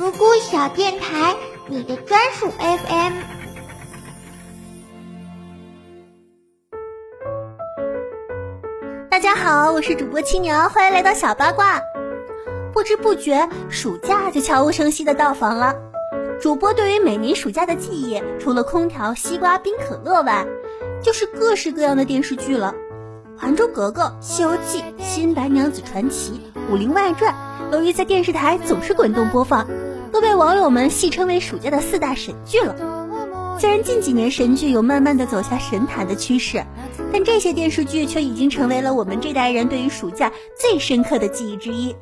咕咕小电台，你的专属 FM。大家好，我是主播青娘，欢迎来到小八卦。不知不觉，暑假就悄无声息的到访了。主播对于每年暑假的记忆，除了空调、西瓜、冰可乐外，就是各式各样的电视剧了。《还珠格格》《西游记》《新白娘子传奇》《武林外传》，由于在电视台总是滚动播放，被网友们戏称为暑假的四大神剧了。虽然近几年神剧有慢慢的走下神坛的趋势，但这些电视剧却已经成为了我们这代人对于暑假最深刻的记忆之一。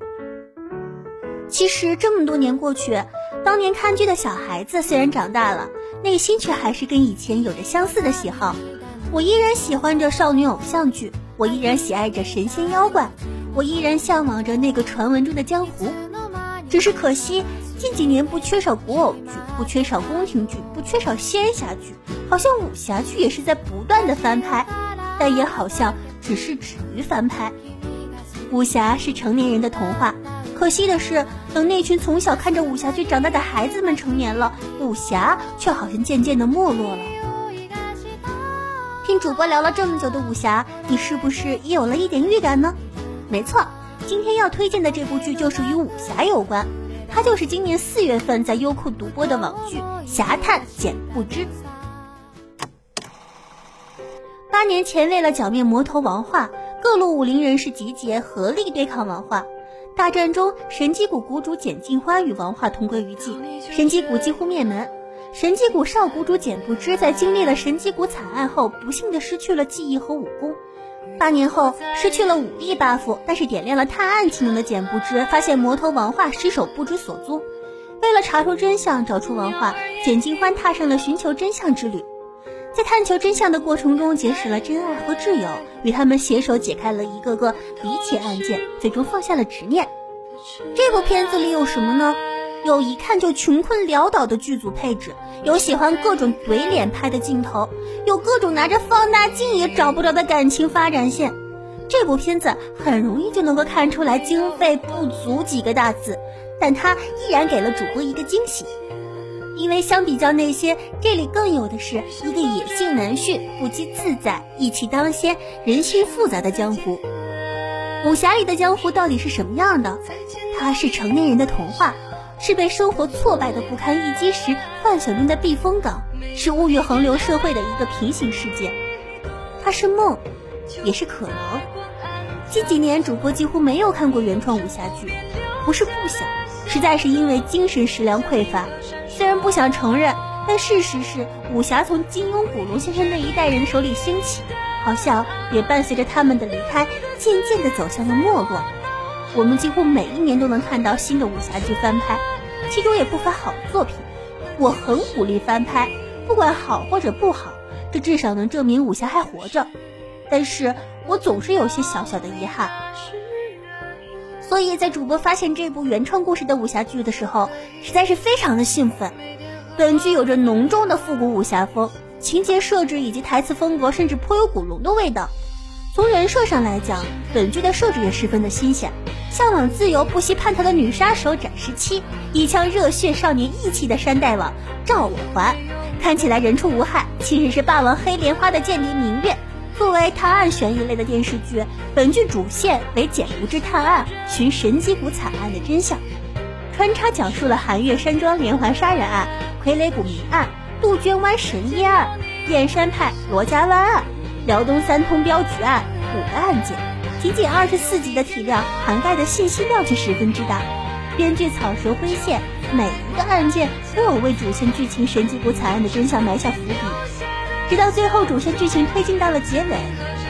其实这么多年过去，当年看剧的小孩子虽然长大了，内心却还是跟以前有着相似的喜好。我依然喜欢着少女偶像剧。我依然喜爱着神仙妖怪，我依然向往着那个传闻中的江湖。只是可惜，近几年不缺少古偶剧，不缺少宫廷剧，不缺少仙侠剧，好像武侠剧也是在不断的翻拍，但也好像只是止于翻拍。武侠是成年人的童话，可惜的是，等那群从小看着武侠剧长大的孩子们成年了，武侠却好像渐渐的没落了。听主播聊了这么久的武侠，你是不是也有了一点预感呢？没错，今天要推荐的这部剧就是与武侠有关，它就是今年四月份在优酷独播的网剧《侠探简不知》。八年前，为了剿灭魔头王化，各路武林人士集结，合力对抗王化。大战中，神机谷谷主简进欢与王化同归于尽，神机谷几乎灭门。神机谷少谷主简不知在经历了神机谷惨案后，不幸的失去了记忆和武功。八年后，失去了武力 buff，但是点亮了探案技能的简不知，发现魔头王化尸首不知所踪。为了查出真相，找出王化，简金欢踏上了寻求真相之旅。在探求真相的过程中，结识了真爱和挚友，与他们携手解开了一个个离奇案件，最终放下了执念。这部片子里有什么呢？有一看就穷困潦倒的剧组配置，有喜欢各种怼脸拍的镜头，有各种拿着放大镜也找不着的感情发展线。这部片子很容易就能够看出来经费不足几个大字，但它依然给了主播一个惊喜，因为相比较那些，这里更有的是一个野性难驯、不羁自在、义气当先、人心复杂的江湖。武侠里的江湖到底是什么样的？它是成年人的童话。是被生活挫败的不堪一击时幻想中的避风港，是物欲横流社会的一个平行世界。它是梦，也是可能。近几年，主播几乎没有看过原创武侠剧，不是不想，实在是因为精神食粮匮乏。虽然不想承认，但事实是，武侠从金庸、古龙先生那一代人手里兴起，好像也伴随着他们的离开，渐渐地走向了没落。我们几乎每一年都能看到新的武侠剧翻拍，其中也不乏好作品。我很鼓励翻拍，不管好或者不好，这至少能证明武侠还活着。但是我总是有些小小的遗憾。所以在主播发现这部原创故事的武侠剧的时候，实在是非常的兴奋。本剧有着浓重的复古武侠风，情节设置以及台词风格甚至颇有古龙的味道。从人设上来讲，本剧的设置也十分的新鲜。向往自由、不惜叛逃的女杀手展十七，一腔热血少年义气的山大王赵我还，看起来人畜无害，其实是霸王黑莲花的间谍明月。作为探案悬疑类的电视剧，本剧主线为简不知探案，寻神机谷惨案的真相，穿插讲述了寒月山庄连环杀人案、傀儡谷谜案、杜鹃湾神医案、燕山派罗家湾案。辽东三通镖局案五个案件，仅仅二十四集的体量，涵盖的信息量却十分之大。编剧草蛇灰线，每一个案件都有为主线剧情神机谷惨案的真相埋下伏笔，直到最后主线剧情推进到了结尾，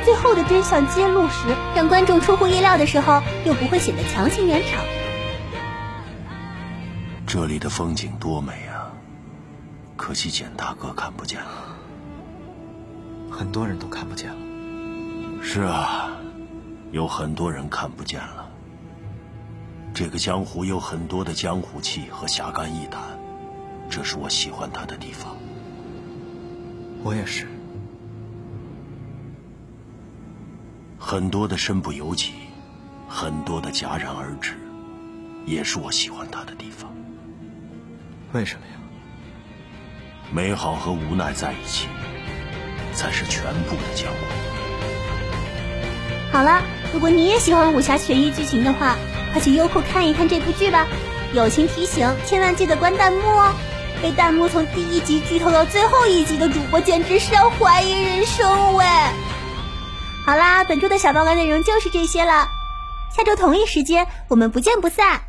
最后的真相揭露时，让观众出乎意料的时候，又不会显得强行圆场。这里的风景多美啊，可惜简大哥看不见了。很多人都看不见了。是啊，有很多人看不见了。这个江湖有很多的江湖气和侠肝义胆，这是我喜欢他的地方。我也是。很多的身不由己，很多的戛然而止，也是我喜欢他的地方。为什么呀？美好和无奈在一起，才是全部的江湖。好了，如果你也喜欢武侠悬疑剧情的话，快去优酷看一看这部剧吧。友情提醒，千万记得关弹幕哦！被弹幕从第一集剧透到最后一集的主播，简直是要怀疑人生喂！好啦，本周的小报告内容就是这些了，下周同一时间我们不见不散。